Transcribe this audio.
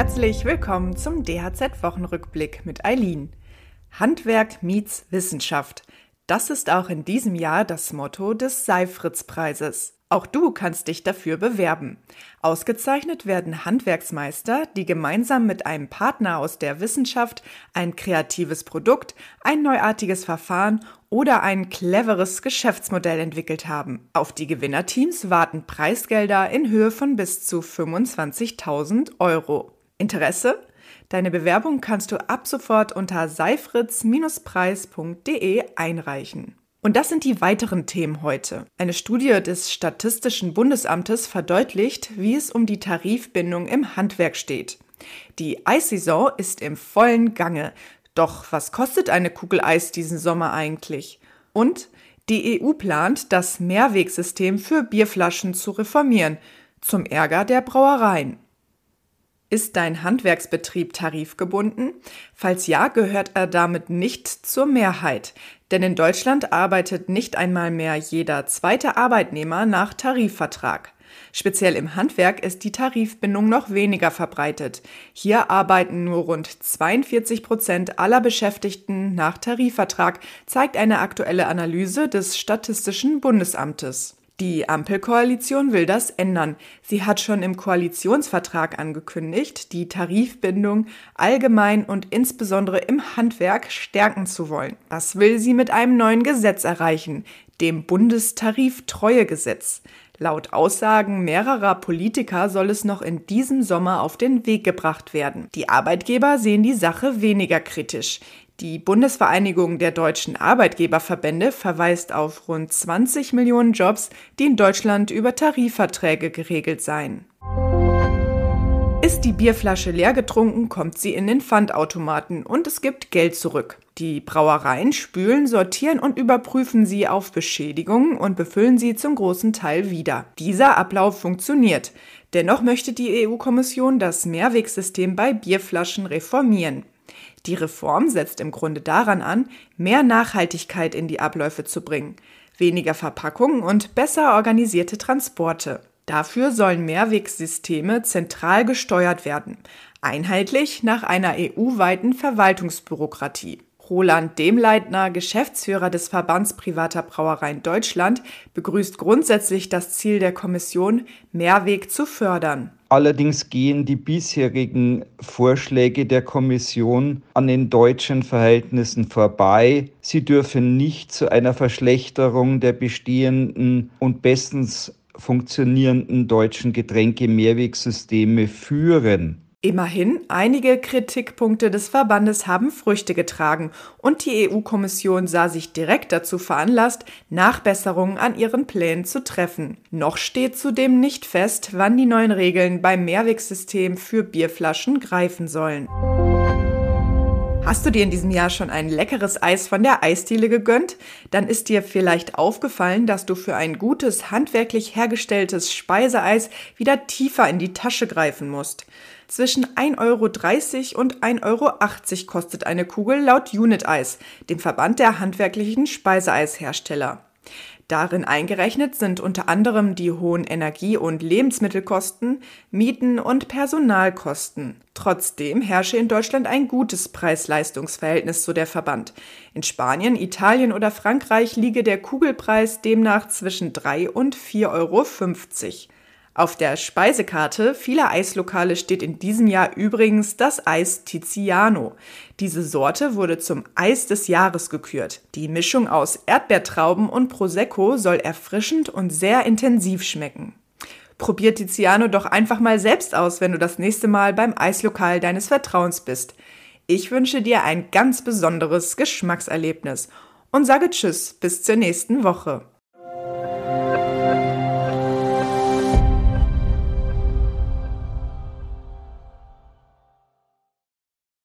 Herzlich willkommen zum DHZ-Wochenrückblick mit Eileen. Handwerk meets Wissenschaft. Das ist auch in diesem Jahr das Motto des Seifritz-Preises. Auch du kannst dich dafür bewerben. Ausgezeichnet werden Handwerksmeister, die gemeinsam mit einem Partner aus der Wissenschaft ein kreatives Produkt, ein neuartiges Verfahren oder ein cleveres Geschäftsmodell entwickelt haben. Auf die Gewinnerteams warten Preisgelder in Höhe von bis zu 25.000 Euro. Interesse? Deine Bewerbung kannst du ab sofort unter seifritz-preis.de einreichen. Und das sind die weiteren Themen heute. Eine Studie des Statistischen Bundesamtes verdeutlicht, wie es um die Tarifbindung im Handwerk steht. Die Eissaison ist im vollen Gange. Doch was kostet eine Kugel Eis diesen Sommer eigentlich? Und die EU plant, das Mehrwegsystem für Bierflaschen zu reformieren, zum Ärger der Brauereien. Ist dein Handwerksbetrieb tarifgebunden? Falls ja, gehört er damit nicht zur Mehrheit. Denn in Deutschland arbeitet nicht einmal mehr jeder zweite Arbeitnehmer nach Tarifvertrag. Speziell im Handwerk ist die Tarifbindung noch weniger verbreitet. Hier arbeiten nur rund 42 Prozent aller Beschäftigten nach Tarifvertrag, zeigt eine aktuelle Analyse des Statistischen Bundesamtes. Die Ampelkoalition will das ändern. Sie hat schon im Koalitionsvertrag angekündigt, die Tarifbindung allgemein und insbesondere im Handwerk stärken zu wollen. Das will sie mit einem neuen Gesetz erreichen, dem Bundestariftreuegesetz. Laut Aussagen mehrerer Politiker soll es noch in diesem Sommer auf den Weg gebracht werden. Die Arbeitgeber sehen die Sache weniger kritisch. Die Bundesvereinigung der deutschen Arbeitgeberverbände verweist auf rund 20 Millionen Jobs, die in Deutschland über Tarifverträge geregelt seien. Ist die Bierflasche leer getrunken, kommt sie in den Pfandautomaten und es gibt Geld zurück. Die Brauereien spülen, sortieren und überprüfen sie auf Beschädigungen und befüllen sie zum großen Teil wieder. Dieser Ablauf funktioniert. Dennoch möchte die EU-Kommission das Mehrwegsystem bei Bierflaschen reformieren. Die Reform setzt im Grunde daran an, mehr Nachhaltigkeit in die Abläufe zu bringen, weniger Verpackungen und besser organisierte Transporte. Dafür sollen Mehrwegsysteme zentral gesteuert werden, einheitlich nach einer EU-weiten Verwaltungsbürokratie. Roland Demleitner, Geschäftsführer des Verbands privater Brauereien Deutschland, begrüßt grundsätzlich das Ziel der Kommission, Mehrweg zu fördern. Allerdings gehen die bisherigen Vorschläge der Kommission an den deutschen Verhältnissen vorbei. Sie dürfen nicht zu einer Verschlechterung der bestehenden und bestens funktionierenden deutschen Getränke-Mehrwegsysteme führen. Immerhin, einige Kritikpunkte des Verbandes haben Früchte getragen und die EU-Kommission sah sich direkt dazu veranlasst, Nachbesserungen an ihren Plänen zu treffen. Noch steht zudem nicht fest, wann die neuen Regeln beim Mehrwegsystem für Bierflaschen greifen sollen. Hast du dir in diesem Jahr schon ein leckeres Eis von der Eisdiele gegönnt? Dann ist dir vielleicht aufgefallen, dass du für ein gutes, handwerklich hergestelltes Speiseeis wieder tiefer in die Tasche greifen musst. Zwischen 1,30 Euro und 1,80 Euro kostet eine Kugel laut Unit Eis, dem Verband der handwerklichen Speiseeishersteller. Darin eingerechnet sind unter anderem die hohen Energie- und Lebensmittelkosten, Mieten und Personalkosten. Trotzdem herrsche in Deutschland ein gutes Preis-Leistungs-Verhältnis, so der Verband. In Spanien, Italien oder Frankreich liege der Kugelpreis demnach zwischen 3 und 4,50 Euro. Auf der Speisekarte vieler Eislokale steht in diesem Jahr übrigens das Eis Tiziano. Diese Sorte wurde zum Eis des Jahres gekürt. Die Mischung aus Erdbeertrauben und Prosecco soll erfrischend und sehr intensiv schmecken. Probier Tiziano doch einfach mal selbst aus, wenn du das nächste Mal beim Eislokal deines Vertrauens bist. Ich wünsche dir ein ganz besonderes Geschmackserlebnis und sage Tschüss bis zur nächsten Woche.